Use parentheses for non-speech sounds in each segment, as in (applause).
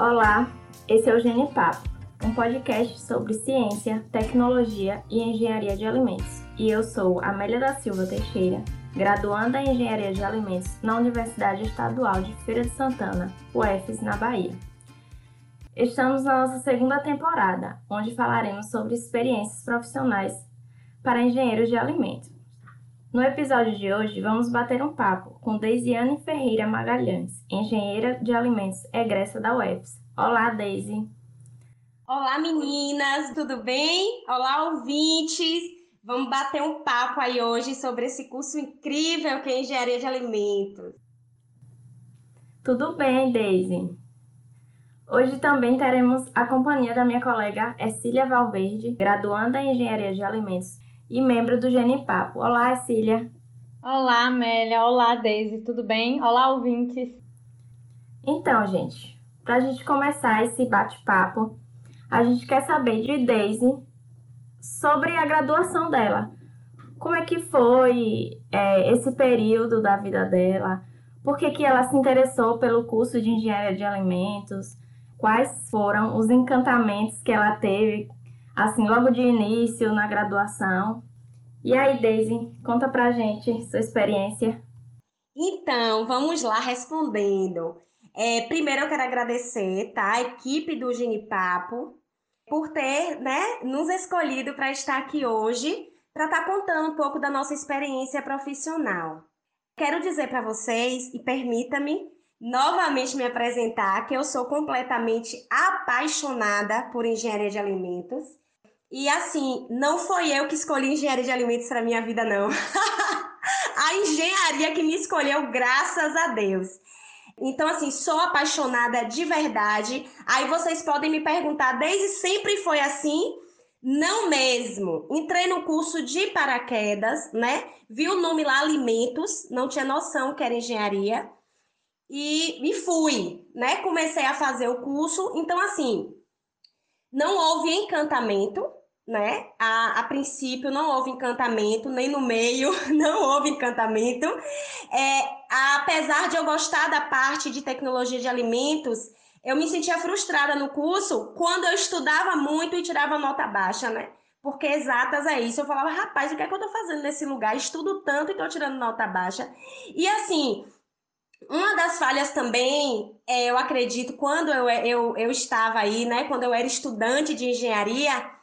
Olá, esse é o Genipapo, um podcast sobre ciência, tecnologia e engenharia de alimentos. E eu sou Amélia da Silva Teixeira, graduanda em Engenharia de Alimentos na Universidade Estadual de Feira de Santana, UFES, na Bahia. Estamos na nossa segunda temporada, onde falaremos sobre experiências profissionais para engenheiros de alimentos. No episódio de hoje, vamos bater um papo com Deisiane Ferreira Magalhães, engenheira de alimentos egressa da UFES. Olá, Deise! Olá, meninas, tudo bem? Olá, ouvintes! Vamos bater um papo aí hoje sobre esse curso incrível que é Engenharia de Alimentos. Tudo bem, Deise. Hoje também teremos a companhia da minha colega Cecília Valverde, graduanda em Engenharia de Alimentos e membro do Genipapo. Olá, Cecília. Olá, Amélia. Olá, Deise. Tudo bem? Olá, ouvintes. Então, gente, para a gente começar esse bate-papo, a gente quer saber de Daisy sobre a graduação dela. Como é que foi é, esse período da vida dela? Por que, que ela se interessou pelo curso de engenharia de alimentos? Quais foram os encantamentos que ela teve, assim, logo de início na graduação? E aí, Daisy, conta pra gente sua experiência. Então, vamos lá respondendo. É, primeiro eu quero agradecer tá, a equipe do Genipapo por ter né, nos escolhido para estar aqui hoje para estar tá contando um pouco da nossa experiência profissional. Quero dizer para vocês, e permita-me novamente me apresentar, que eu sou completamente apaixonada por engenharia de alimentos. E assim, não foi eu que escolhi engenharia de alimentos para minha vida, não. (laughs) a engenharia que me escolheu, graças a Deus. Então, assim, sou apaixonada de verdade. Aí vocês podem me perguntar, desde sempre foi assim? Não mesmo. Entrei no curso de paraquedas, né? Vi o nome lá, alimentos, não tinha noção que era engenharia. E, e fui, né? Comecei a fazer o curso. Então, assim, não houve encantamento, né? A, a princípio não houve encantamento, nem no meio (laughs) não houve encantamento. É, apesar de eu gostar da parte de tecnologia de alimentos, eu me sentia frustrada no curso quando eu estudava muito e tirava nota baixa, né? Porque exatas é isso. Eu falava, rapaz, o que é que eu tô fazendo nesse lugar? Estudo tanto e tô tirando nota baixa. E assim, uma das falhas também, é, eu acredito, quando eu, eu, eu estava aí, né? Quando eu era estudante de engenharia,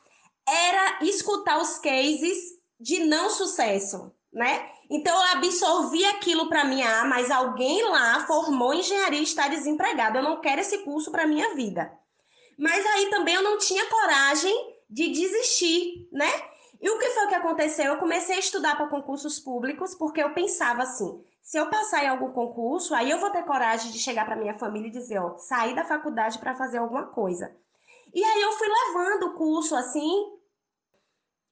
era escutar os cases de não sucesso, né? Então eu absorvi aquilo para mim, ah, mas alguém lá formou engenharia e está desempregado. Eu não quero esse curso para minha vida. Mas aí também eu não tinha coragem de desistir, né? E o que foi que aconteceu? Eu comecei a estudar para concursos públicos porque eu pensava assim: se eu passar em algum concurso, aí eu vou ter coragem de chegar para minha família e dizer, ó, sair da faculdade para fazer alguma coisa. E aí eu fui levando o curso assim,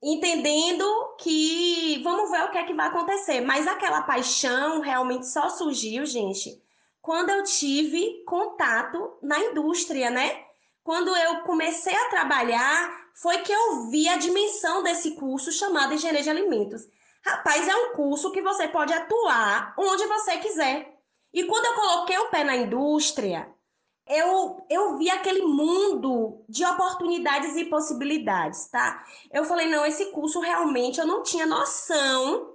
entendendo que vamos ver o que é que vai acontecer. Mas aquela paixão realmente só surgiu, gente, quando eu tive contato na indústria, né? Quando eu comecei a trabalhar, foi que eu vi a dimensão desse curso chamado Engenharia de Alimentos. Rapaz, é um curso que você pode atuar onde você quiser. E quando eu coloquei o pé na indústria, eu, eu vi aquele mundo de oportunidades e possibilidades, tá? Eu falei, não, esse curso realmente eu não tinha noção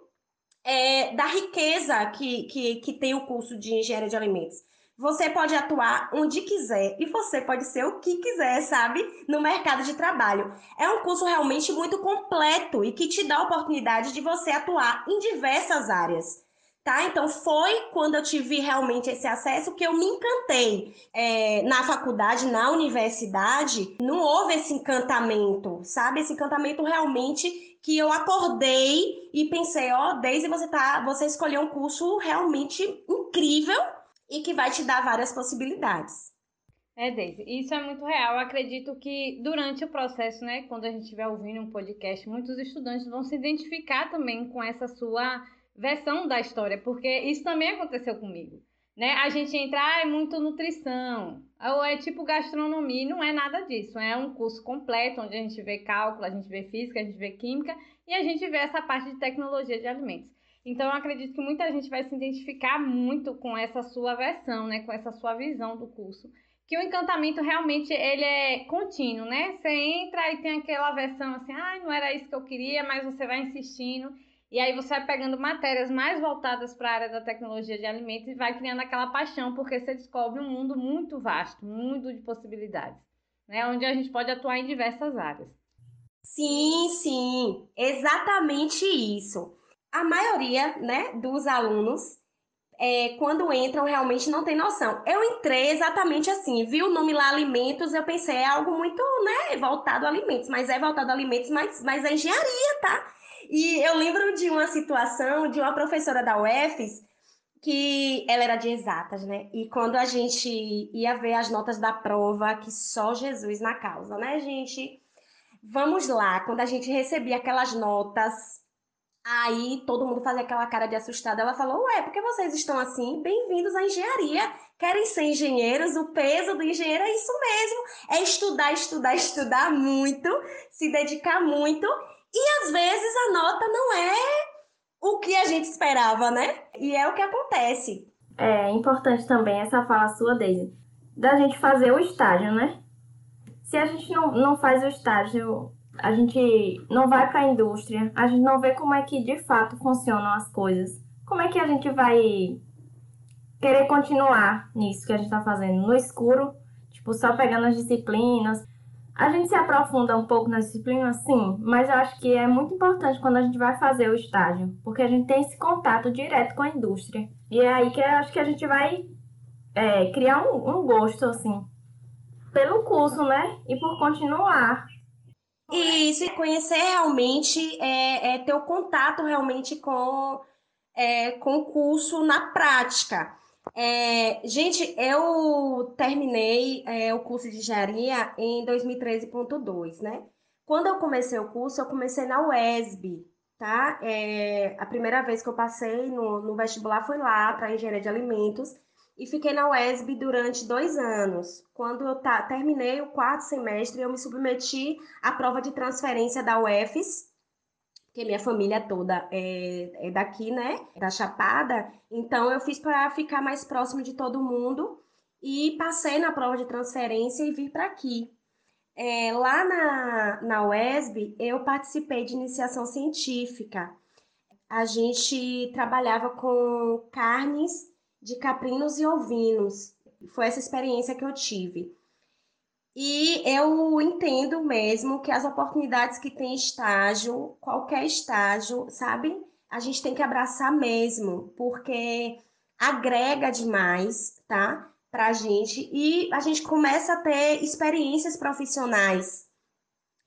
é, da riqueza que, que, que tem o curso de engenharia de alimentos. Você pode atuar onde quiser e você pode ser o que quiser, sabe? No mercado de trabalho. É um curso realmente muito completo e que te dá a oportunidade de você atuar em diversas áreas tá? Então foi quando eu tive realmente esse acesso que eu me encantei. É, na faculdade, na universidade, não houve esse encantamento, sabe? Esse encantamento realmente que eu acordei e pensei, ó, oh, Daisy, você tá, você escolheu um curso realmente incrível e que vai te dar várias possibilidades. É, Daisy, isso é muito real. Eu acredito que durante o processo, né, quando a gente estiver ouvindo um podcast, muitos estudantes vão se identificar também com essa sua versão da história, porque isso também aconteceu comigo. Né? A gente entra, ah, é muito nutrição, ou é tipo gastronomia, não é nada disso. É um curso completo onde a gente vê cálculo, a gente vê física, a gente vê química e a gente vê essa parte de tecnologia de alimentos. Então, eu acredito que muita gente vai se identificar muito com essa sua versão, né? com essa sua visão do curso, que o encantamento realmente ele é contínuo, né? Você entra e tem aquela versão assim, ah, não era isso que eu queria, mas você vai insistindo. E aí você vai pegando matérias mais voltadas para a área da tecnologia de alimentos e vai criando aquela paixão, porque você descobre um mundo muito vasto, um mundo de possibilidades, né? Onde a gente pode atuar em diversas áreas. Sim, sim, exatamente isso. A maioria, né, dos alunos, é, quando entram, realmente não tem noção. Eu entrei exatamente assim, vi o nome lá alimentos, eu pensei, é algo muito, né, voltado a alimentos, mas é voltado a alimentos, mas, mas é engenharia, tá? E eu lembro de uma situação de uma professora da UFES que ela era de exatas, né? E quando a gente ia ver as notas da prova, que só Jesus na causa, né, gente? Vamos lá, quando a gente recebia aquelas notas, aí todo mundo fazia aquela cara de assustada. Ela falou: Ué, por que vocês estão assim? Bem-vindos à engenharia. Querem ser engenheiros? O peso do engenheiro é isso mesmo: é estudar, estudar, estudar muito, se dedicar muito e às vezes a nota não é o que a gente esperava, né? E é o que acontece. É importante também essa fala sua, Daisy, da gente fazer o estágio, né? Se a gente não, não faz o estágio, a gente não vai para a indústria, a gente não vê como é que de fato funcionam as coisas. Como é que a gente vai querer continuar nisso que a gente está fazendo? No escuro, tipo, só pegando as disciplinas, a gente se aprofunda um pouco nas disciplinas, sim, mas eu acho que é muito importante quando a gente vai fazer o estágio, porque a gente tem esse contato direto com a indústria. E é aí que eu acho que a gente vai é, criar um, um gosto, assim, pelo curso, né? E por continuar. E conhecer realmente, é, é ter o contato realmente com, é, com o curso na prática. É, gente, eu terminei é, o curso de engenharia em 2013.2, né? Quando eu comecei o curso, eu comecei na UESB, tá? É, a primeira vez que eu passei no, no vestibular foi lá para engenharia de alimentos e fiquei na UESB durante dois anos. Quando eu terminei o quarto semestre, eu me submeti à prova de transferência da UFES, porque minha família toda é, é daqui, né? Da Chapada. Então eu fiz para ficar mais próximo de todo mundo e passei na prova de transferência e vim para aqui. É, lá na, na UESB, eu participei de iniciação científica. A gente trabalhava com carnes de caprinos e ovinos. Foi essa experiência que eu tive. E eu entendo mesmo que as oportunidades que tem estágio, qualquer estágio, sabe? A gente tem que abraçar mesmo, porque agrega demais, tá? Pra gente. E a gente começa a ter experiências profissionais,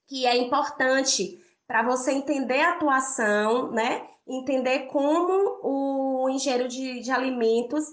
que é importante para você entender a atuação, né? Entender como o engenheiro de, de alimentos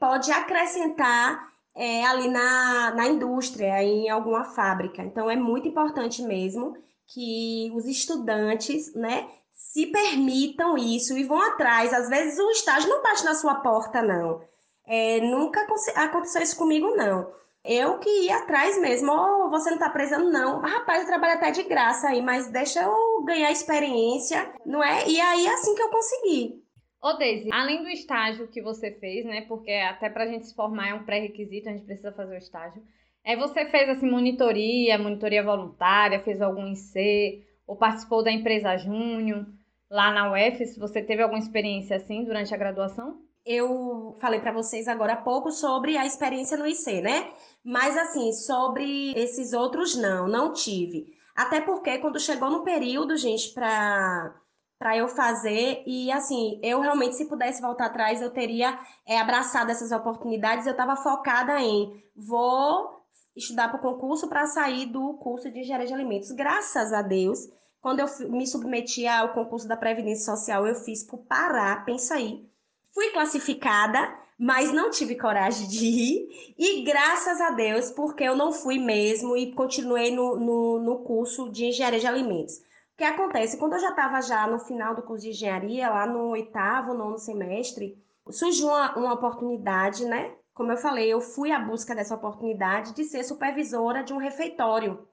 pode acrescentar é, ali na, na indústria, em alguma fábrica. Então, é muito importante mesmo que os estudantes, né, se permitam isso e vão atrás. Às vezes, o estágio não bate na sua porta, não. É, nunca aconteceu isso comigo, não. Eu que ia atrás mesmo, oh, você não tá precisando, não. Rapaz, eu trabalho até de graça aí, mas deixa eu ganhar experiência, não é? E aí, é assim que eu consegui. Ô, Daisy, além do estágio que você fez, né? Porque até pra gente se formar é um pré-requisito, a gente precisa fazer o estágio. É, você fez assim monitoria, monitoria voluntária, fez algum IC, ou participou da empresa Júnior lá na UFS? Você teve alguma experiência assim durante a graduação? Eu falei para vocês agora há pouco sobre a experiência no IC, né? Mas assim, sobre esses outros não, não tive. Até porque quando chegou no período, gente, para para eu fazer. E assim, eu realmente, se pudesse voltar atrás, eu teria é, abraçado essas oportunidades. Eu estava focada em vou estudar para o concurso para sair do curso de engenharia de alimentos. Graças a Deus, quando eu me submeti ao concurso da Previdência Social, eu fiz por Pará, pensa aí. Fui classificada, mas não tive coragem de ir. E graças a Deus, porque eu não fui mesmo e continuei no, no, no curso de engenharia de alimentos. O que acontece? Quando eu já estava já no final do curso de engenharia, lá no oitavo, nono semestre, surgiu uma, uma oportunidade, né? Como eu falei, eu fui à busca dessa oportunidade de ser supervisora de um refeitório.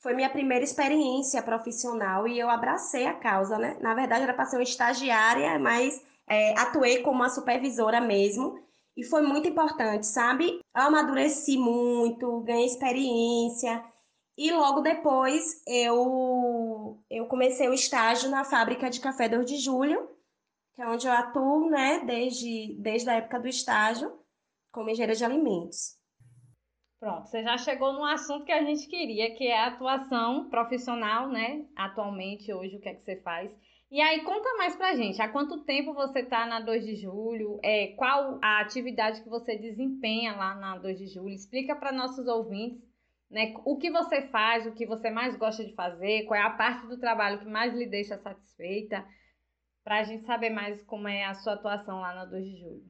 Foi minha primeira experiência profissional e eu abracei a causa, né? Na verdade, era para ser uma estagiária, mas é, atuei como uma supervisora mesmo. e foi muito importante, sabe? Eu amadureci muito, ganhei experiência e logo depois eu, eu comecei o estágio na fábrica de café 2 de julho, que é onde eu atuo, né, desde, desde a época do estágio, como engenheira de alimentos. Pronto, você já chegou no assunto que a gente queria, que é a atuação profissional, né? Atualmente, hoje, o que é que você faz? E aí, conta mais pra gente, há quanto tempo você está na 2 de julho? É, qual a atividade que você desempenha lá na 2 de julho? Explica para nossos ouvintes né, o que você faz, o que você mais gosta de fazer, qual é a parte do trabalho que mais lhe deixa satisfeita, para a gente saber mais como é a sua atuação lá na 2 de julho.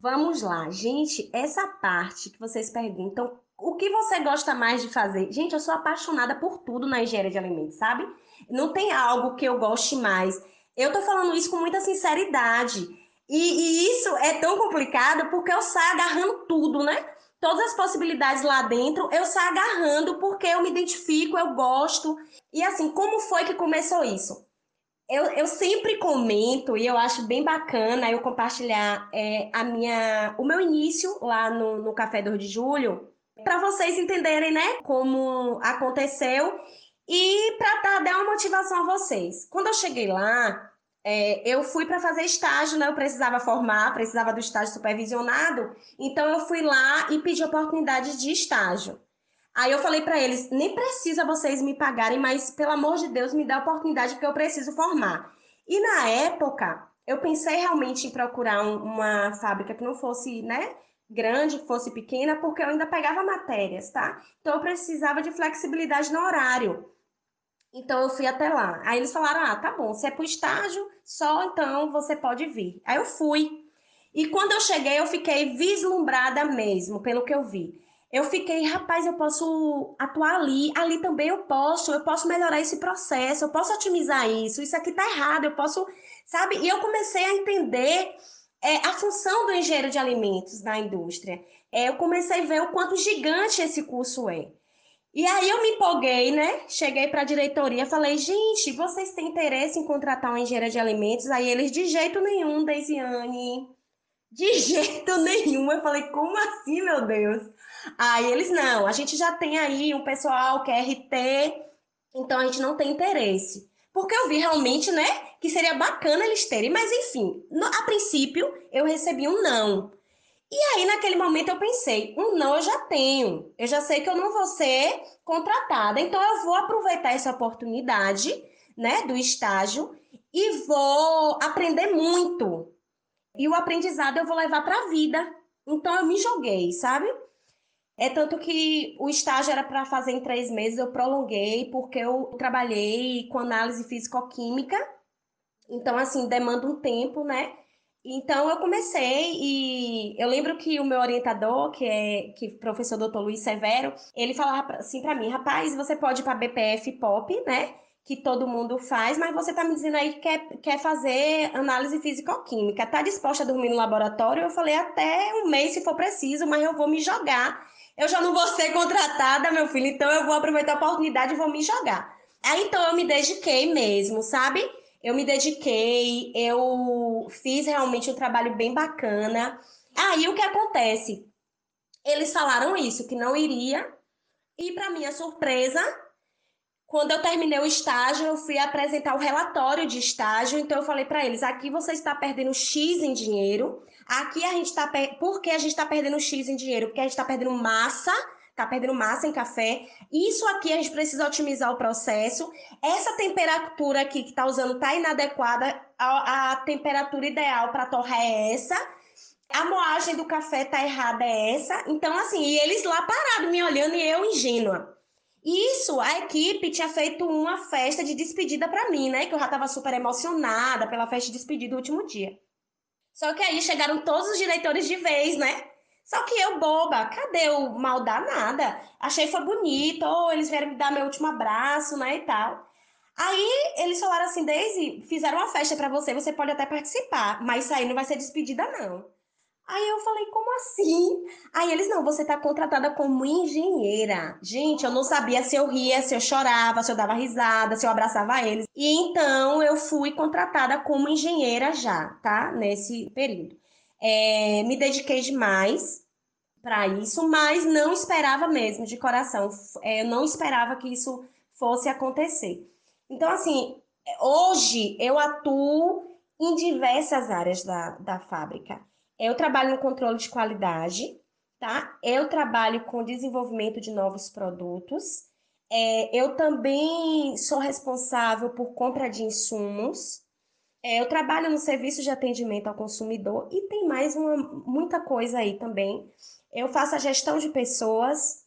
Vamos lá, gente, essa parte que vocês perguntam, o que você gosta mais de fazer? Gente, eu sou apaixonada por tudo na engenharia de alimentos, sabe? Não tem algo que eu goste mais. Eu tô falando isso com muita sinceridade. E, e isso é tão complicado porque eu saio agarrando tudo, né? Todas as possibilidades lá dentro, eu saio agarrando porque eu me identifico, eu gosto. E assim, como foi que começou isso? Eu, eu sempre comento e eu acho bem bacana eu compartilhar é, a minha, o meu início lá no, no Café 2 de Julho, para vocês entenderem, né, como aconteceu e para dar uma motivação a vocês. Quando eu cheguei lá, é, eu fui para fazer estágio, né? Eu precisava formar, precisava do estágio supervisionado, então eu fui lá e pedi oportunidade de estágio. Aí eu falei para eles: nem precisa vocês me pagarem, mas pelo amor de Deus, me dá a oportunidade porque eu preciso formar. E na época, eu pensei realmente em procurar um, uma fábrica que não fosse, né? grande, que fosse pequena, porque eu ainda pegava matérias, tá? Então eu precisava de flexibilidade no horário. Então eu fui até lá. Aí eles falaram: ah, tá bom, se é pro estágio, só então você pode vir. Aí eu fui. E quando eu cheguei, eu fiquei vislumbrada mesmo, pelo que eu vi. Eu fiquei, rapaz, eu posso atuar ali, ali também eu posso, eu posso melhorar esse processo, eu posso otimizar isso, isso aqui tá errado, eu posso, sabe? E eu comecei a entender é, a função do engenheiro de alimentos na indústria. É, eu comecei a ver o quanto gigante esse curso é. E aí eu me empolguei, né? Cheguei para a diretoria, falei, gente, vocês têm interesse em contratar uma engenheira de alimentos? Aí eles, de jeito nenhum, Deisiane. De (laughs) jeito nenhum. Eu falei, como assim, meu Deus? Aí eles, não, a gente já tem aí um pessoal que é RT, então a gente não tem interesse. Porque eu vi realmente, né, que seria bacana eles terem, mas enfim, no, a princípio eu recebi um não. E aí, naquele momento, eu pensei: um não eu já tenho, eu já sei que eu não vou ser contratada, então eu vou aproveitar essa oportunidade, né, do estágio e vou aprender muito. E o aprendizado eu vou levar para a vida. Então, eu me joguei, sabe? É tanto que o estágio era para fazer em três meses, eu prolonguei, porque eu trabalhei com análise físico-química. Então, assim, demanda um tempo, né? Então eu comecei e eu lembro que o meu orientador, que é que professor Dr. Luiz Severo, ele falava assim para mim, rapaz, você pode ir para BPF Pop, né? Que todo mundo faz, mas você tá me dizendo aí que quer, quer fazer análise físico-química, tá disposta a dormir no laboratório? Eu falei, até um mês se for preciso, mas eu vou me jogar. Eu já não vou ser contratada, meu filho, então eu vou aproveitar a oportunidade e vou me jogar. Aí então eu me dediquei mesmo, sabe? Eu me dediquei, eu fiz realmente um trabalho bem bacana. Aí o que acontece? Eles falaram isso, que não iria. E para minha surpresa, quando eu terminei o estágio, eu fui apresentar o relatório de estágio. Então eu falei para eles: aqui você está perdendo X em dinheiro. Aqui a gente está. Por que a gente está perdendo X em dinheiro? Porque a gente está perdendo massa tá perdendo massa em café. Isso aqui a gente precisa otimizar o processo. Essa temperatura aqui que tá usando tá inadequada. A, a temperatura ideal para torrar é essa. A moagem do café tá errada é essa. Então, assim, e eles lá parados me olhando e eu ingênua. Isso, a equipe tinha feito uma festa de despedida para mim, né? Que eu já tava super emocionada pela festa de despedida do último dia. Só que aí chegaram todos os diretores de vez, né? Só que eu, boba, cadê o mal danada? Achei foi bonito, ou eles vieram me dar meu último abraço, né, e tal. Aí eles falaram assim, Daisy, fizeram uma festa para você, você pode até participar, mas isso aí não vai ser despedida, não. Aí eu falei, como assim? Aí eles, não, você tá contratada como engenheira. Gente, eu não sabia se eu ria, se eu chorava, se eu dava risada, se eu abraçava eles. E então eu fui contratada como engenheira já, tá? Nesse período. É, me dediquei demais para isso, mas não esperava mesmo, de coração. É, eu não esperava que isso fosse acontecer. Então, assim, hoje eu atuo em diversas áreas da, da fábrica. Eu trabalho no controle de qualidade, tá? Eu trabalho com desenvolvimento de novos produtos. É, eu também sou responsável por compra de insumos. É, eu trabalho no serviço de atendimento ao consumidor e tem mais uma, muita coisa aí também. Eu faço a gestão de pessoas,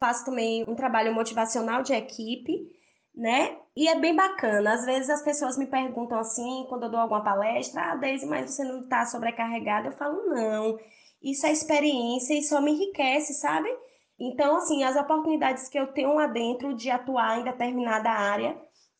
faço também um trabalho motivacional de equipe, né? E é bem bacana. Às vezes as pessoas me perguntam assim, quando eu dou alguma palestra, ah, Deise, mas você não está sobrecarregada? Eu falo, não. Isso é experiência e só me enriquece, sabe? Então, assim, as oportunidades que eu tenho lá dentro de atuar em determinada área,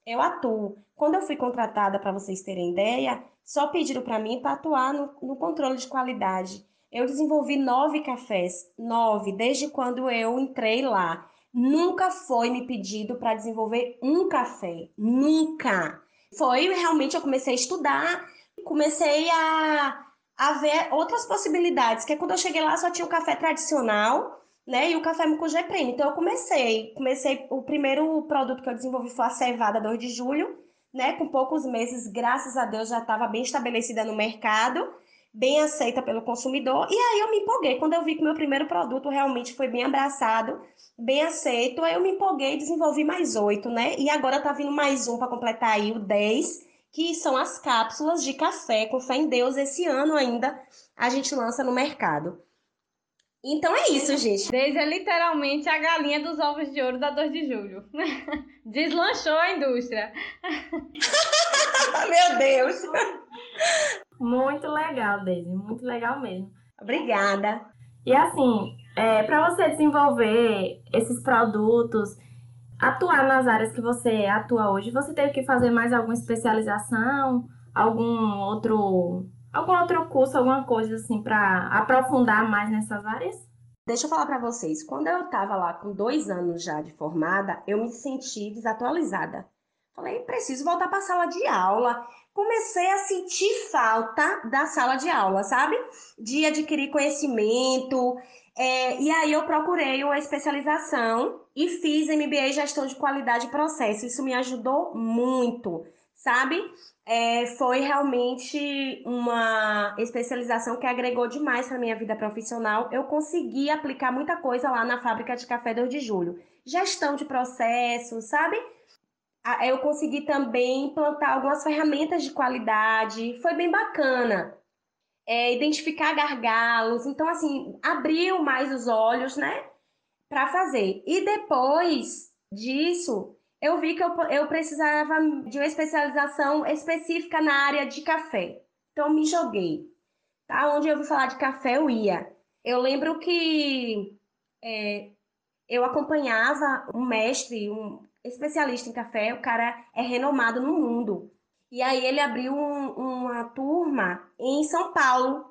eu atuo. Quando eu fui contratada, para vocês terem ideia, só pediram para mim para atuar no, no, controle de qualidade. Eu desenvolvi nove cafés, nove, desde quando eu entrei lá. Nunca foi me pedido para desenvolver um café, nunca. Foi realmente eu comecei a estudar, comecei a, a ver outras possibilidades, que é quando eu cheguei lá só tinha o café tradicional, né? E o café Mucugê Prêmio. Então eu comecei, comecei, o primeiro produto que eu desenvolvi foi a cevada 2 de julho, né? Com poucos meses, graças a Deus, já estava bem estabelecida no mercado, bem aceita pelo consumidor. E aí eu me empolguei. Quando eu vi que meu primeiro produto realmente foi bem abraçado, bem aceito, aí eu me empolguei e desenvolvi mais oito, né? E agora tá vindo mais um para completar aí o 10, que são as cápsulas de café com fé em Deus. Esse ano ainda a gente lança no mercado. Então é isso, gente. Desde é literalmente a galinha dos ovos de ouro da 2 de julho. (laughs) Deslanchou a indústria. (laughs) Meu Deus! Muito legal, Deise. Muito legal mesmo. Obrigada. E assim, é, para você desenvolver esses produtos, atuar nas áreas que você atua hoje, você teve que fazer mais alguma especialização, algum outro algum outro curso, alguma coisa assim para aprofundar mais nessas áreas? Deixa eu falar para vocês, quando eu estava lá com dois anos já de formada, eu me senti desatualizada. Falei, preciso voltar para a sala de aula. Comecei a sentir falta da sala de aula, sabe? De adquirir conhecimento. É, e aí eu procurei uma especialização e fiz MBA Gestão de Qualidade e Processo. Isso me ajudou muito, sabe? É, foi realmente uma especialização que agregou demais para minha vida profissional. Eu consegui aplicar muita coisa lá na fábrica de café 2 de julho. Gestão de processos, sabe? Eu consegui também implantar algumas ferramentas de qualidade. Foi bem bacana. É, identificar gargalos. Então, assim, abriu mais os olhos, né? Para fazer. E depois disso, eu vi que eu, eu precisava de uma especialização específica na área de café. Então, me joguei. Tá? Onde eu ouvi falar de café, eu ia. Eu lembro que é, eu acompanhava um mestre, um especialista em café, o cara é renomado no mundo. E aí ele abriu um, uma turma em São Paulo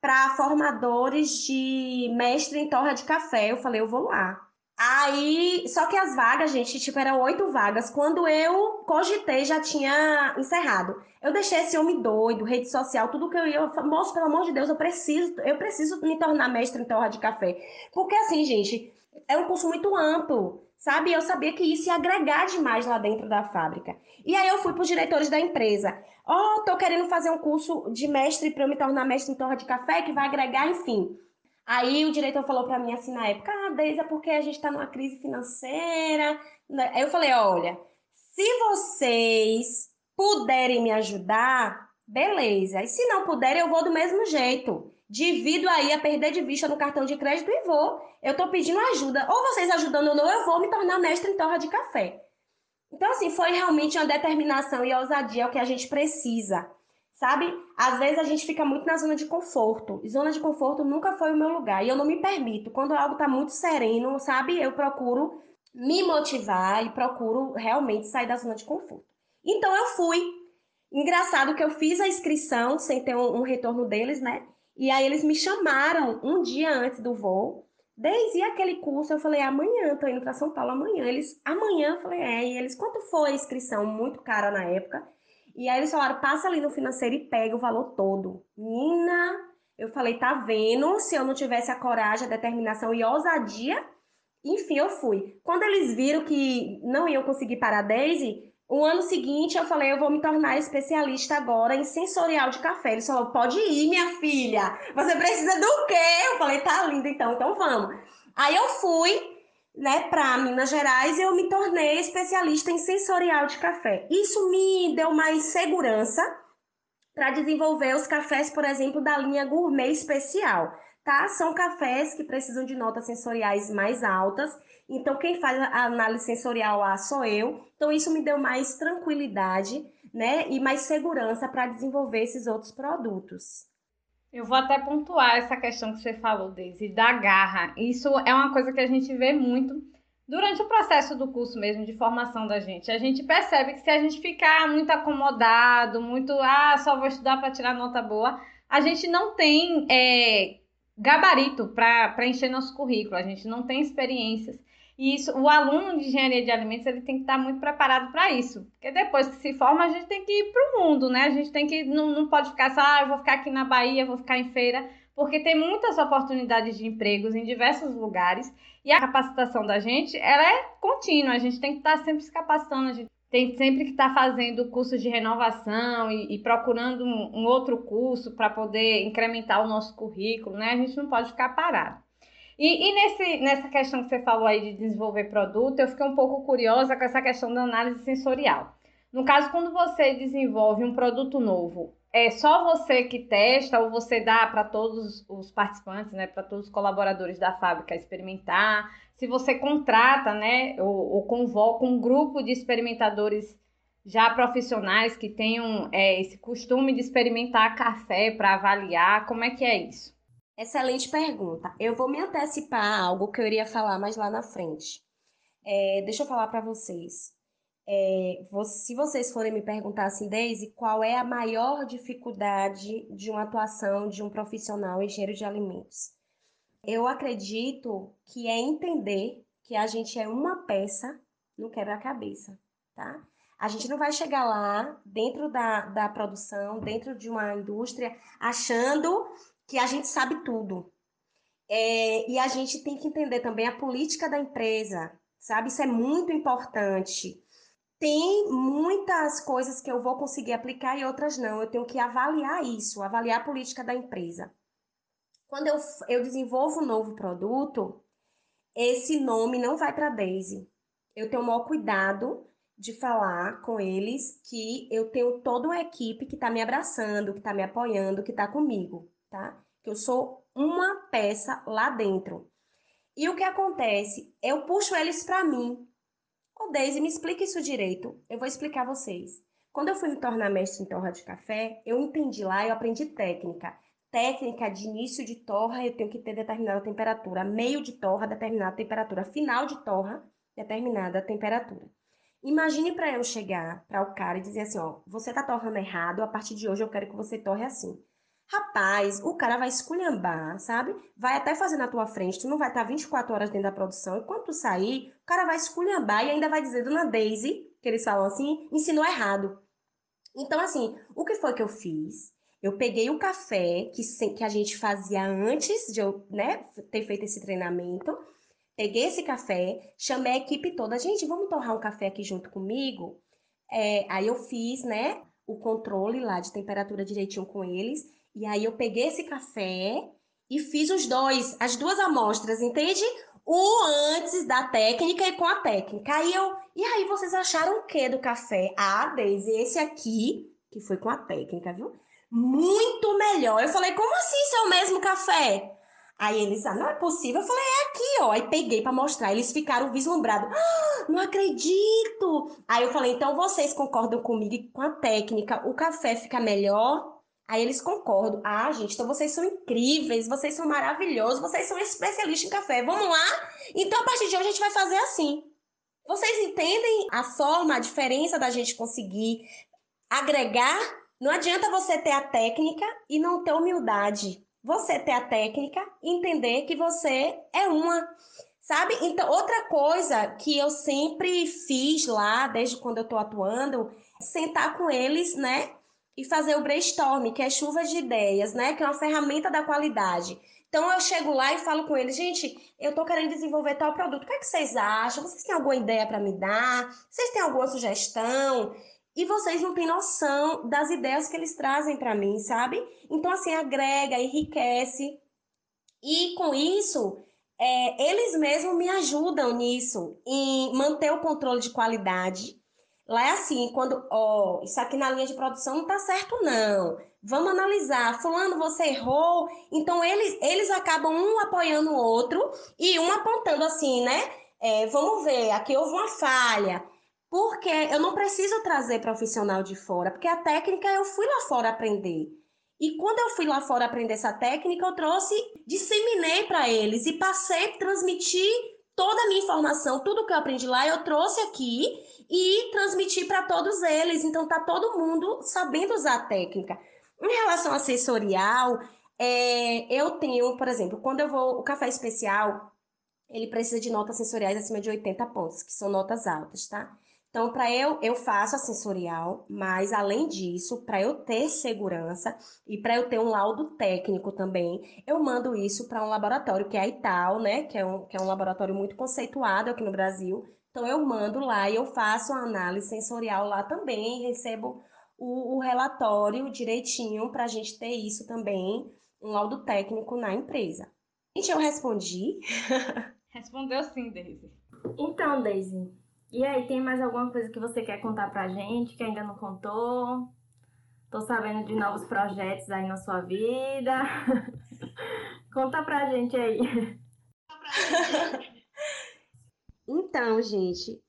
para formadores de mestre em torra de café. Eu falei, eu vou lá. Aí, só que as vagas, gente, tipo, eram oito vagas. Quando eu cogitei, já tinha encerrado. Eu deixei esse homem doido, rede social, tudo que eu ia. Eu, moço, pelo amor de Deus, eu preciso, eu preciso me tornar mestre em torra de café. Porque assim, gente, é um curso muito amplo, sabe? Eu sabia que isso ia agregar demais lá dentro da fábrica. E aí eu fui para os diretores da empresa. Ó, oh, tô querendo fazer um curso de mestre para eu me tornar mestre em torra de café, que vai agregar, enfim. Aí o diretor falou para mim assim na época, ah, Deise, é porque a gente está numa crise financeira. Aí eu falei, olha, se vocês puderem me ajudar, beleza. E se não puderem, eu vou do mesmo jeito. Divido aí a perder de vista no cartão de crédito e vou. Eu tô pedindo ajuda. Ou vocês ajudando ou não, eu vou me tornar mestre em torra de café. Então, assim, foi realmente uma determinação e ousadia o que a gente precisa sabe? Às vezes a gente fica muito na zona de conforto. E zona de conforto nunca foi o meu lugar. E eu não me permito. Quando algo está muito sereno, sabe? Eu procuro me motivar e procuro realmente sair da zona de conforto. Então eu fui. Engraçado que eu fiz a inscrição sem ter um, um retorno deles, né? E aí eles me chamaram um dia antes do voo. Desde aquele curso, eu falei, amanhã, tô indo para São Paulo amanhã. Eles, amanhã, eu falei, é. E eles, quanto foi a inscrição? Muito cara na época. E aí eles falaram, passa ali no financeiro e pega o valor todo. Menina, Eu falei, tá vendo? Se eu não tivesse a coragem, a determinação e a ousadia, enfim, eu fui. Quando eles viram que não iam conseguir parar a Daisy, o ano seguinte eu falei, eu vou me tornar especialista agora em sensorial de café. Eles falaram, pode ir, minha filha. Você precisa do quê? Eu falei, tá lindo, então, então vamos. Aí eu fui, né, para Minas Gerais eu me tornei especialista em sensorial de café. Isso me deu mais segurança para desenvolver os cafés, por exemplo, da linha gourmet especial, tá? São cafés que precisam de notas sensoriais mais altas. Então, quem faz a análise sensorial lá sou eu. Então, isso me deu mais tranquilidade, né? E mais segurança para desenvolver esses outros produtos. Eu vou até pontuar essa questão que você falou, Daisy, da garra. Isso é uma coisa que a gente vê muito durante o processo do curso mesmo, de formação da gente. A gente percebe que se a gente ficar muito acomodado, muito, ah, só vou estudar para tirar nota boa, a gente não tem é, gabarito para preencher nosso currículo, a gente não tem experiências. E isso, o aluno de engenharia de alimentos ele tem que estar muito preparado para isso. Porque depois que se forma, a gente tem que ir para o mundo, né? A gente tem que. Não, não pode ficar só, ah, eu vou ficar aqui na Bahia, vou ficar em feira. Porque tem muitas oportunidades de empregos em diversos lugares. E a capacitação da gente, ela é contínua. A gente tem que estar sempre se capacitando. A gente tem sempre que estar fazendo cursos de renovação e, e procurando um, um outro curso para poder incrementar o nosso currículo, né? A gente não pode ficar parado. E, e nesse, nessa questão que você falou aí de desenvolver produto, eu fiquei um pouco curiosa com essa questão da análise sensorial. No caso, quando você desenvolve um produto novo, é só você que testa ou você dá para todos os participantes, né, para todos os colaboradores da fábrica experimentar? Se você contrata, né, ou, ou convoca um grupo de experimentadores já profissionais que tenham é, esse costume de experimentar café para avaliar, como é que é isso? Excelente pergunta. Eu vou me antecipar a algo que eu iria falar mais lá na frente. É, deixa eu falar para vocês. É, se vocês forem me perguntar assim, Daisy, qual é a maior dificuldade de uma atuação de um profissional engenheiro de alimentos? Eu acredito que é entender que a gente é uma peça no quebra-cabeça, tá? A gente não vai chegar lá dentro da, da produção, dentro de uma indústria, achando que a gente sabe tudo. É, e a gente tem que entender também a política da empresa, sabe? Isso é muito importante. Tem muitas coisas que eu vou conseguir aplicar e outras não. Eu tenho que avaliar isso, avaliar a política da empresa. Quando eu, eu desenvolvo um novo produto, esse nome não vai para Daisy. Eu tenho o maior cuidado de falar com eles que eu tenho toda uma equipe que está me abraçando, que está me apoiando, que está comigo tá? Que eu sou uma peça lá dentro. E o que acontece? Eu puxo eles para mim. Ô, Deise, me explica isso direito. Eu vou explicar a vocês. Quando eu fui me tornar mestre em torra de café, eu entendi lá, eu aprendi técnica. Técnica de início de torra, eu tenho que ter determinada temperatura. Meio de torra, determinada temperatura. Final de torra, determinada temperatura. Imagine para eu chegar para o cara e dizer assim, ó, você tá torrando errado, a partir de hoje eu quero que você torre assim. Rapaz, o cara vai esculhambar, sabe? Vai até fazer na tua frente, tu não vai estar 24 horas dentro da produção, e quando tu sair, o cara vai esculhambar e ainda vai dizer, dona Daisy, que eles falam assim, ensinou errado. Então, assim, o que foi que eu fiz? Eu peguei o café que, que a gente fazia antes de eu né, ter feito esse treinamento, peguei esse café, chamei a equipe toda, gente, vamos torrar um café aqui junto comigo? É, aí eu fiz, né, o controle lá de temperatura direitinho com eles, e aí eu peguei esse café e fiz os dois, as duas amostras, entende? O antes da técnica e com a técnica. Aí eu, e aí vocês acharam o que do café? Ah, Deise, esse aqui, que foi com a técnica, viu? Muito melhor. Eu falei, como assim isso é o mesmo café? Aí eles, ah, não é possível. Eu falei, é aqui, ó. Aí peguei para mostrar. Eles ficaram vislumbrados. Ah, não acredito. Aí eu falei, então vocês concordam comigo com a técnica, o café fica melhor? Aí eles concordam. Ah, gente, então vocês são incríveis, vocês são maravilhosos, vocês são especialistas em café. Vamos lá? Então, a partir de hoje, a gente vai fazer assim. Vocês entendem a forma, a diferença da gente conseguir agregar? Não adianta você ter a técnica e não ter humildade. Você ter a técnica e entender que você é uma. Sabe? Então, outra coisa que eu sempre fiz lá, desde quando eu tô atuando, sentar com eles, né? E fazer o brainstorm, que é chuva de ideias, né? Que é uma ferramenta da qualidade. Então eu chego lá e falo com eles, gente, eu estou querendo desenvolver tal produto. O que, é que vocês acham? Vocês têm alguma ideia para me dar? Vocês têm alguma sugestão? E vocês não têm noção das ideias que eles trazem para mim, sabe? Então, assim, agrega, enriquece. E com isso, é, eles mesmos me ajudam nisso, em manter o controle de qualidade. Lá é assim, quando, ó, isso aqui na linha de produção não tá certo, não. Vamos analisar. Fulano, você errou. Então, eles, eles acabam um apoiando o outro e um apontando assim, né? É, vamos ver, aqui houve uma falha. Porque eu não preciso trazer profissional de fora, porque a técnica eu fui lá fora aprender. E quando eu fui lá fora aprender essa técnica, eu trouxe, disseminei para eles e passei a transmitir toda a minha informação, tudo que eu aprendi lá, eu trouxe aqui e transmiti para todos eles. Então tá todo mundo sabendo usar a técnica. Em relação a sensorial, é, eu tenho, por exemplo, quando eu vou o café especial, ele precisa de notas sensoriais acima de 80 pontos, que são notas altas, tá? Então, para eu, eu faço a sensorial, mas além disso, para eu ter segurança e para eu ter um laudo técnico também, eu mando isso para um laboratório que é a Ital, né? Que é, um, que é um laboratório muito conceituado aqui no Brasil. Então, eu mando lá e eu faço a análise sensorial lá também, recebo o, o relatório direitinho para a gente ter isso também, um laudo técnico na empresa. Gente, eu respondi. (laughs) Respondeu sim, Daisy. Então, Daisy, e aí, tem mais alguma coisa que você quer contar pra gente que ainda não contou? Tô sabendo de novos projetos aí na sua vida. (laughs) Conta pra gente aí. Então, gente,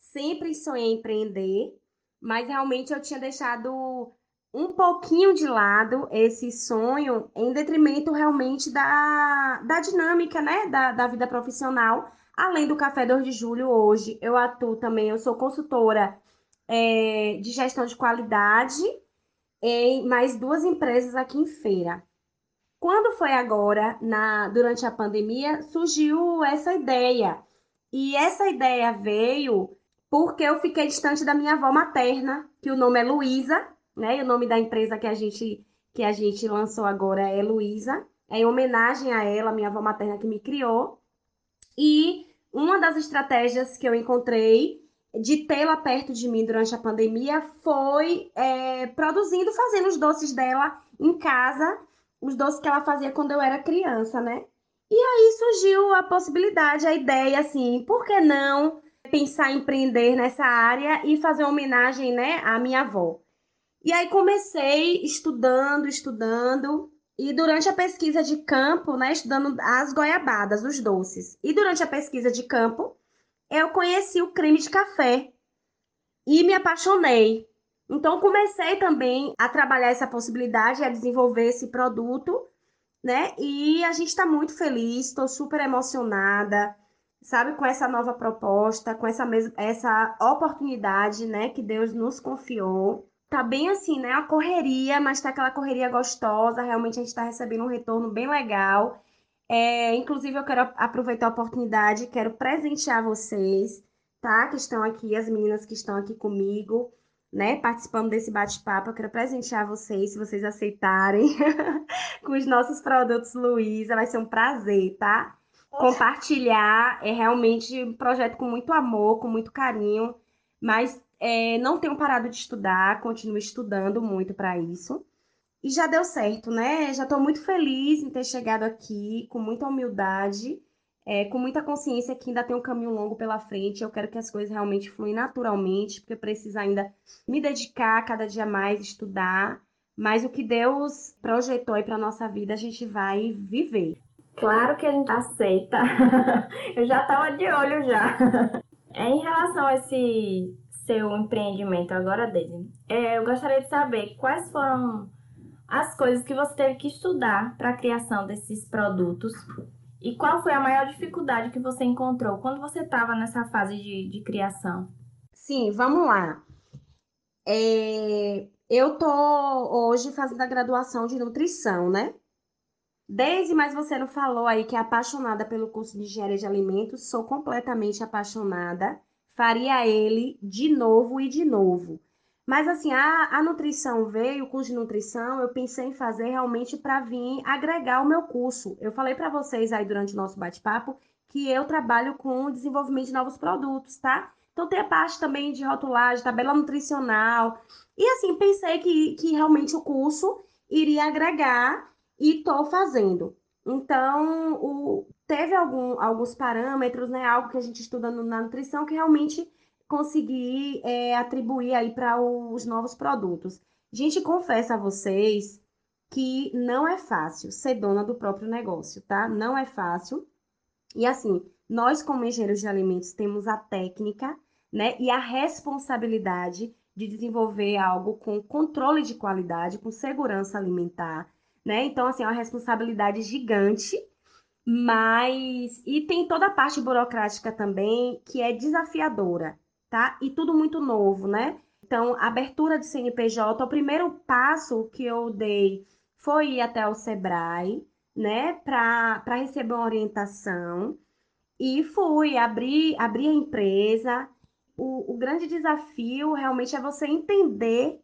sempre sonhei em empreender, mas realmente eu tinha deixado um pouquinho de lado esse sonho em detrimento realmente da, da dinâmica, né, da, da vida profissional Além do Café 2 de Julho, hoje eu atuo também, eu sou consultora é, de gestão de qualidade em mais duas empresas aqui em feira. Quando foi agora, na, durante a pandemia, surgiu essa ideia. E essa ideia veio porque eu fiquei distante da minha avó materna, que o nome é Luísa, né? E o nome da empresa que a gente que a gente lançou agora é Luísa. É em homenagem a ela, minha avó materna que me criou. E uma das estratégias que eu encontrei de tê-la perto de mim durante a pandemia foi é, produzindo, fazendo os doces dela em casa, os doces que ela fazia quando eu era criança, né? E aí surgiu a possibilidade, a ideia, assim, por que não pensar em empreender nessa área e fazer uma homenagem, né, à minha avó? E aí comecei estudando, estudando, e durante a pesquisa de campo, né, estudando as goiabadas, os doces, e durante a pesquisa de campo, eu conheci o creme de café e me apaixonei. Então comecei também a trabalhar essa possibilidade, a desenvolver esse produto, né? E a gente está muito feliz, estou super emocionada, sabe, com essa nova proposta, com essa mesma essa oportunidade, né, que Deus nos confiou tá bem assim, né? A correria, mas tá aquela correria gostosa. Realmente a gente está recebendo um retorno bem legal. É, inclusive, eu quero aproveitar a oportunidade, quero presentear vocês, tá? Que estão aqui, as meninas que estão aqui comigo, né? Participando desse bate-papo. Eu quero presentear vocês, se vocês aceitarem, (laughs) com os nossos produtos Luísa. Vai ser um prazer, tá? Compartilhar é realmente um projeto com muito amor, com muito carinho, mas é, não tenho parado de estudar, continuo estudando muito para isso. E já deu certo, né? Já estou muito feliz em ter chegado aqui, com muita humildade, é, com muita consciência que ainda tem um caminho longo pela frente. Eu quero que as coisas realmente fluem naturalmente, porque eu preciso ainda me dedicar cada dia mais, estudar. Mas o que Deus projetou aí para nossa vida, a gente vai viver. Claro que a gente aceita. (laughs) eu já estava de olho já. (laughs) É, em relação a esse seu empreendimento agora dele. É, eu gostaria de saber quais foram as coisas que você teve que estudar para a criação desses produtos e qual foi a maior dificuldade que você encontrou quando você estava nessa fase de, de criação. Sim, vamos lá. É, eu tô hoje fazendo a graduação de nutrição, né? Desde, mas você não falou aí que é apaixonada pelo curso de engenharia de alimentos, sou completamente apaixonada faria ele de novo e de novo. Mas assim, a, a nutrição veio, o curso de nutrição, eu pensei em fazer realmente para vir agregar o meu curso. Eu falei para vocês aí durante o nosso bate-papo que eu trabalho com o desenvolvimento de novos produtos, tá? Então tem a parte também de rotulagem, tabela nutricional. E assim, pensei que, que realmente o curso iria agregar e estou fazendo. Então, o, teve algum, alguns parâmetros, né? Algo que a gente estuda no, na nutrição que realmente conseguir é, atribuir aí para os novos produtos. Gente, confesso a vocês que não é fácil ser dona do próprio negócio, tá? Não é fácil. E assim, nós como engenheiros de alimentos temos a técnica, né, e a responsabilidade de desenvolver algo com controle de qualidade, com segurança alimentar, né? Então assim, é uma responsabilidade gigante, mas e tem toda a parte burocrática também que é desafiadora, tá? E tudo muito novo, né? Então, abertura de CNPJ, o primeiro passo que eu dei foi ir até o Sebrae, né, para receber uma orientação. E fui abrir, abrir a empresa. O, o grande desafio realmente é você entender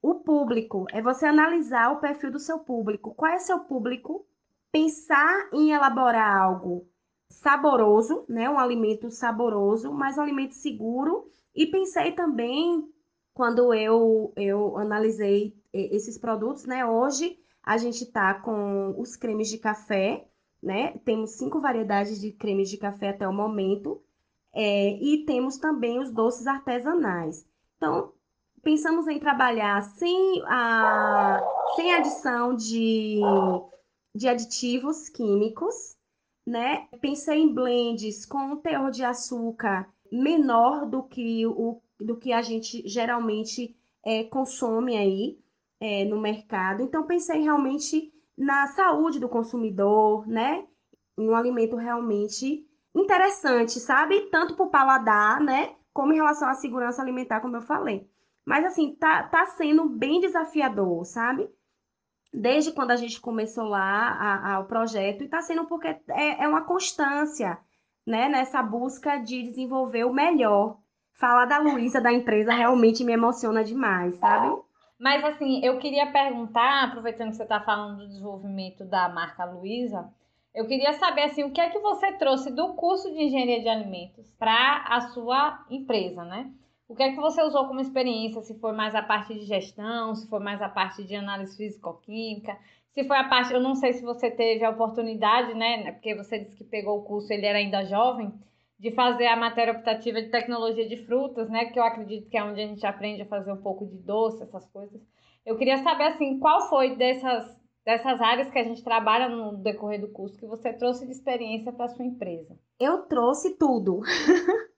o público, é você analisar o perfil do seu público. Qual é seu público? Pensar em elaborar algo saboroso, né? Um alimento saboroso, mas um alimento seguro. E pensei também, quando eu, eu analisei esses produtos, né? Hoje a gente tá com os cremes de café, né? Temos cinco variedades de cremes de café até o momento. É, e temos também os doces artesanais. Então, pensamos em trabalhar sem, a, sem adição de, de aditivos químicos, né? Pensei em blends com um teor de açúcar menor do que o do que a gente geralmente é, consome aí é, no mercado. Então pensei realmente na saúde do consumidor, né? Em um alimento realmente interessante, sabe? Tanto para o paladar, né? Como em relação à segurança alimentar, como eu falei. Mas assim, tá, tá sendo bem desafiador, sabe? Desde quando a gente começou lá o projeto, e está sendo porque é, é uma constância, né, nessa busca de desenvolver o melhor. Falar da Luísa, da empresa, realmente me emociona demais, sabe? Mas assim, eu queria perguntar, aproveitando que você está falando do desenvolvimento da marca Luísa, eu queria saber assim, o que é que você trouxe do curso de engenharia de alimentos para a sua empresa, né? O que é que você usou como experiência? Se foi mais a parte de gestão, se foi mais a parte de análise físico-química, se foi a parte, eu não sei se você teve a oportunidade, né? Porque você disse que pegou o curso, ele era ainda jovem, de fazer a matéria optativa de tecnologia de frutas, né? Que eu acredito que é onde a gente aprende a fazer um pouco de doce, essas coisas. Eu queria saber assim, qual foi dessas dessas áreas que a gente trabalha no decorrer do curso que você trouxe de experiência para sua empresa? Eu trouxe tudo. (laughs)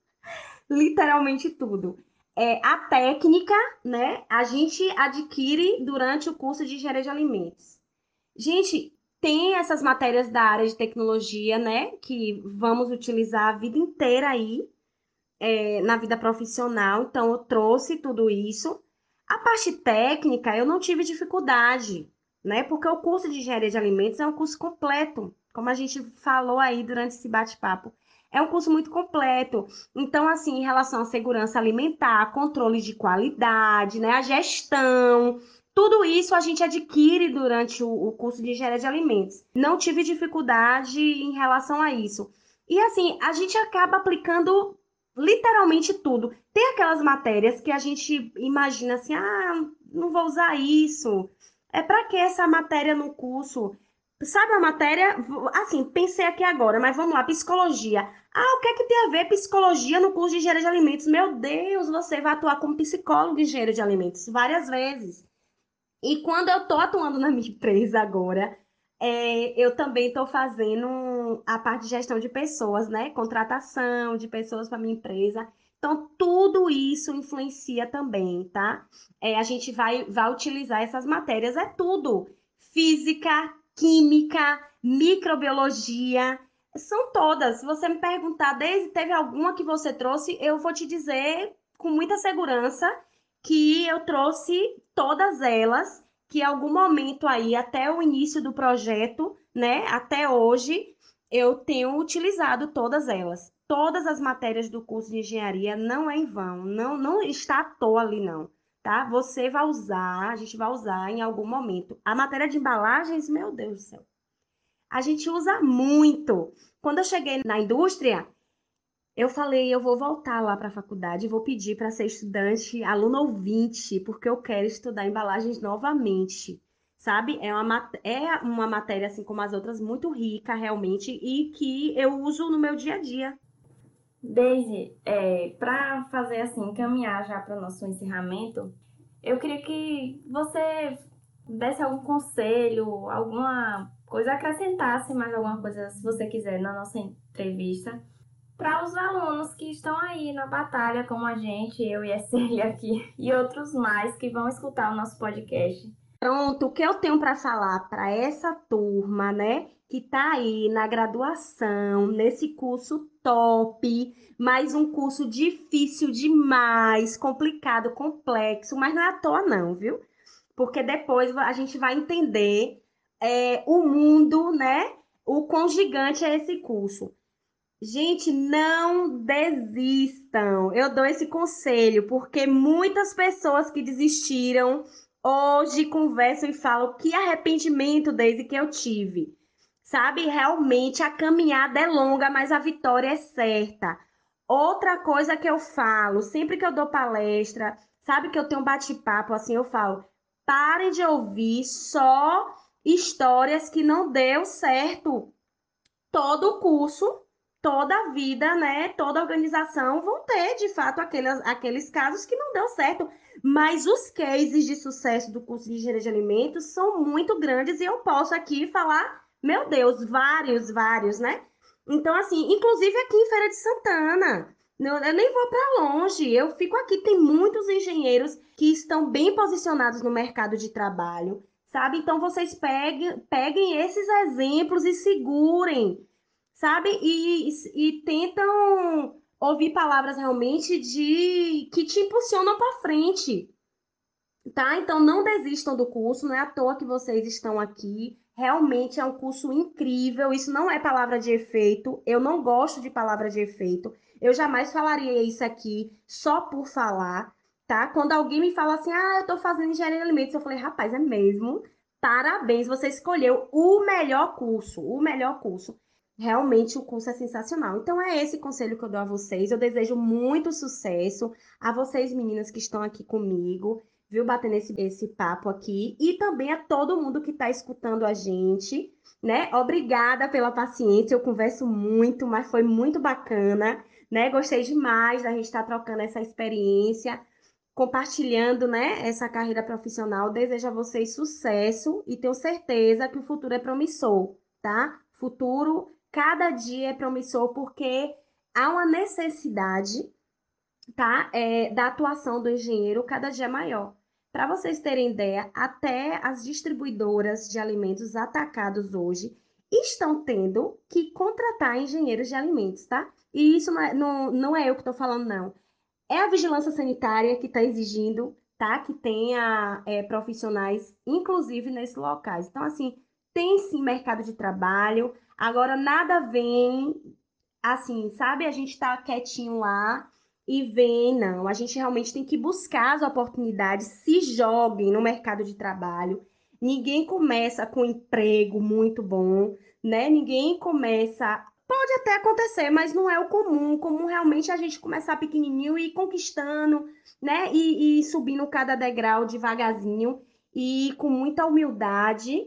literalmente tudo. É, a técnica, né, a gente adquire durante o curso de engenharia de alimentos. Gente, tem essas matérias da área de tecnologia, né, que vamos utilizar a vida inteira aí, é, na vida profissional. Então, eu trouxe tudo isso. A parte técnica, eu não tive dificuldade, né, porque o curso de engenharia de alimentos é um curso completo, como a gente falou aí durante esse bate-papo. É um curso muito completo. Então, assim, em relação à segurança alimentar, controle de qualidade, né, a gestão, tudo isso a gente adquire durante o, curso de engenharia de alimentos. Não tive dificuldade em relação a isso. E assim, a gente acaba aplicando literalmente tudo. Tem aquelas matérias que a gente imagina assim: ah, não vou usar isso. É para que essa matéria no curso? Sabe a matéria? Assim, pensei aqui agora, mas vamos lá, psicologia. Ah, o que é que tem a ver psicologia no curso de engenharia de alimentos? Meu Deus, você vai atuar como psicólogo em engenharia de alimentos várias vezes. E quando eu estou atuando na minha (laughs) empresa agora, é, eu também estou fazendo a parte de gestão de pessoas, né? Contratação de pessoas para minha empresa. Então, tudo isso influencia também, tá? É, a gente vai, vai utilizar essas matérias, é tudo. Física, química, microbiologia, são todas. Se você me perguntar, desde teve alguma que você trouxe, eu vou te dizer com muita segurança que eu trouxe todas elas, que em algum momento aí, até o início do projeto, né, até hoje, eu tenho utilizado todas elas. Todas as matérias do curso de engenharia não é em vão, não, não está à toa ali, não. Tá? Você vai usar, a gente vai usar em algum momento. A matéria de embalagens, meu Deus do céu. A gente usa muito. Quando eu cheguei na indústria, eu falei, eu vou voltar lá para a faculdade, vou pedir para ser estudante, aluno ouvinte, porque eu quero estudar embalagens novamente. Sabe? É uma, é uma matéria, assim como as outras, muito rica, realmente, e que eu uso no meu dia a dia. Daisy, é, para fazer assim, caminhar já para o nosso encerramento, eu queria que você desse algum conselho, alguma coisa, acrescentasse mais alguma coisa, se você quiser, na nossa entrevista, para os alunos que estão aí na batalha, como a gente, eu e a Célia aqui, (laughs) e outros mais que vão escutar o nosso podcast. Pronto, o que eu tenho para falar para essa turma, né, que está aí na graduação, nesse curso top, mas um curso difícil demais, complicado, complexo, mas não é à toa não, viu? Porque depois a gente vai entender é, o mundo, né? O quão gigante é esse curso. Gente, não desistam. Eu dou esse conselho porque muitas pessoas que desistiram hoje conversam e falam que arrependimento desde que eu tive. Sabe, realmente a caminhada é longa, mas a vitória é certa. Outra coisa que eu falo, sempre que eu dou palestra, sabe que eu tenho um bate-papo assim, eu falo: parem de ouvir só histórias que não deu certo. Todo o curso, toda a vida, né? Toda organização vão ter, de fato, aqueles, aqueles casos que não deu certo. Mas os cases de sucesso do curso de engenharia de alimentos são muito grandes e eu posso aqui falar, meu Deus, vários, vários, né? Então, assim, inclusive aqui em Feira de Santana, eu nem vou para longe, eu fico aqui. Tem muitos engenheiros que estão bem posicionados no mercado de trabalho, sabe? Então, vocês peguem, peguem esses exemplos e segurem, sabe? E, e, e tentam ouvir palavras realmente de que te impulsionam para frente, tá? Então não desistam do curso, não é à toa que vocês estão aqui. Realmente é um curso incrível. Isso não é palavra de efeito. Eu não gosto de palavra de efeito. Eu jamais falaria isso aqui só por falar, tá? Quando alguém me fala assim, ah, eu tô fazendo engenharia de alimentos, eu falei, rapaz, é mesmo? Parabéns, você escolheu o melhor curso, o melhor curso. Realmente o curso é sensacional. Então é esse conselho que eu dou a vocês. Eu desejo muito sucesso a vocês meninas que estão aqui comigo, viu, batendo esse, esse papo aqui e também a todo mundo que está escutando a gente, né? Obrigada pela paciência. Eu converso muito, mas foi muito bacana, né? Gostei demais da gente estar tá trocando essa experiência, compartilhando, né, essa carreira profissional. Desejo a vocês sucesso e tenho certeza que o futuro é promissor, tá? Futuro cada dia é promissor porque há uma necessidade tá, é, da atuação do engenheiro cada dia maior. Para vocês terem ideia, até as distribuidoras de alimentos atacados hoje estão tendo que contratar engenheiros de alimentos, tá? E isso não é, não, não é eu que estou falando, não. É a vigilância sanitária que está exigindo, tá? Que tenha é, profissionais, inclusive nesses locais. Então, assim, tem sim mercado de trabalho, Agora, nada vem assim, sabe? A gente tá quietinho lá e vem, não. A gente realmente tem que buscar as oportunidades, se joguem no mercado de trabalho. Ninguém começa com um emprego muito bom, né? Ninguém começa. Pode até acontecer, mas não é o comum. O comum realmente é a gente começar pequenininho e ir conquistando, né? E, e subindo cada degrau devagarzinho e com muita humildade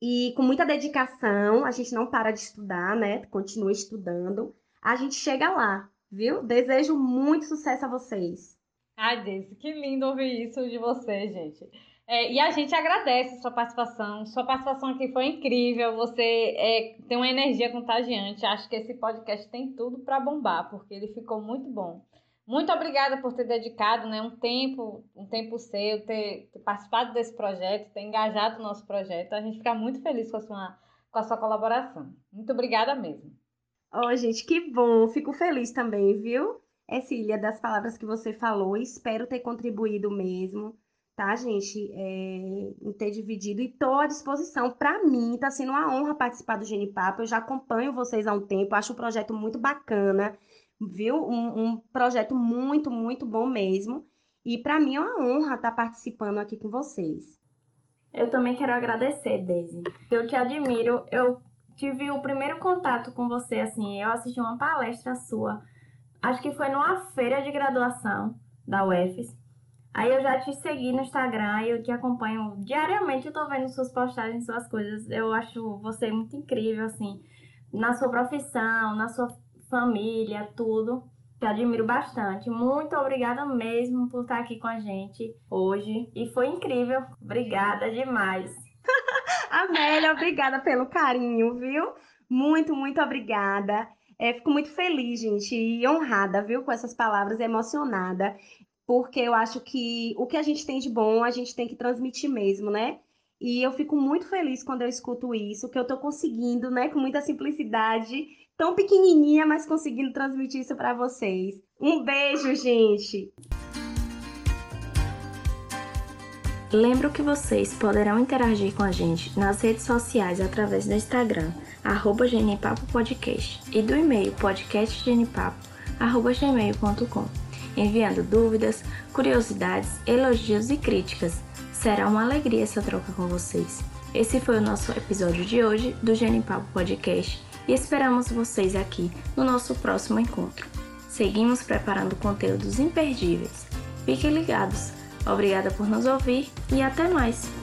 e com muita dedicação, a gente não para de estudar, né? Continua estudando. A gente chega lá, viu? Desejo muito sucesso a vocês. Ai, Deise, que lindo ouvir isso de você, gente. É, e a gente agradece sua participação. Sua participação aqui foi incrível. Você é, tem uma energia contagiante. Acho que esse podcast tem tudo para bombar, porque ele ficou muito bom. Muito obrigada por ter dedicado né, um tempo, um tempo seu, ter, ter, participado desse projeto, ter engajado no nosso projeto. A gente fica muito feliz com a sua, com a sua colaboração. Muito obrigada mesmo. Oh, gente, que bom. Fico feliz também, viu? Cília, das palavras que você falou. Espero ter contribuído mesmo, tá, gente? É, em ter dividido e estou à disposição. Para mim, está sendo uma honra participar do Genipapo. Eu já acompanho vocês há um tempo, acho o projeto muito bacana viu? Um, um projeto muito, muito bom mesmo. E para mim é uma honra estar participando aqui com vocês. Eu também quero agradecer, Daisy. Eu te admiro. Eu tive o primeiro contato com você, assim, eu assisti uma palestra sua, acho que foi numa feira de graduação da UFES. Aí eu já te segui no Instagram eu te acompanho diariamente, eu tô vendo suas postagens, suas coisas. Eu acho você muito incrível, assim, na sua profissão, na sua família, tudo. Te admiro bastante. Muito obrigada mesmo por estar aqui com a gente hoje. E foi incrível. Obrigada demais. (laughs) Amélia, obrigada pelo carinho, viu? Muito, muito obrigada. É, fico muito feliz, gente, e honrada, viu, com essas palavras, emocionada, porque eu acho que o que a gente tem de bom, a gente tem que transmitir mesmo, né? E eu fico muito feliz quando eu escuto isso, que eu tô conseguindo, né, com muita simplicidade, tão pequenininha, mas conseguindo transmitir isso para vocês. Um beijo, gente! Lembro que vocês poderão interagir com a gente nas redes sociais através do Instagram, arroba Podcast, e do e-mail podcastgenipapo.gmail.com, enviando dúvidas, curiosidades, elogios e críticas Será uma alegria essa troca com vocês. Esse foi o nosso episódio de hoje do Genipapo Podcast e esperamos vocês aqui no nosso próximo encontro. Seguimos preparando conteúdos imperdíveis. Fiquem ligados. Obrigada por nos ouvir e até mais!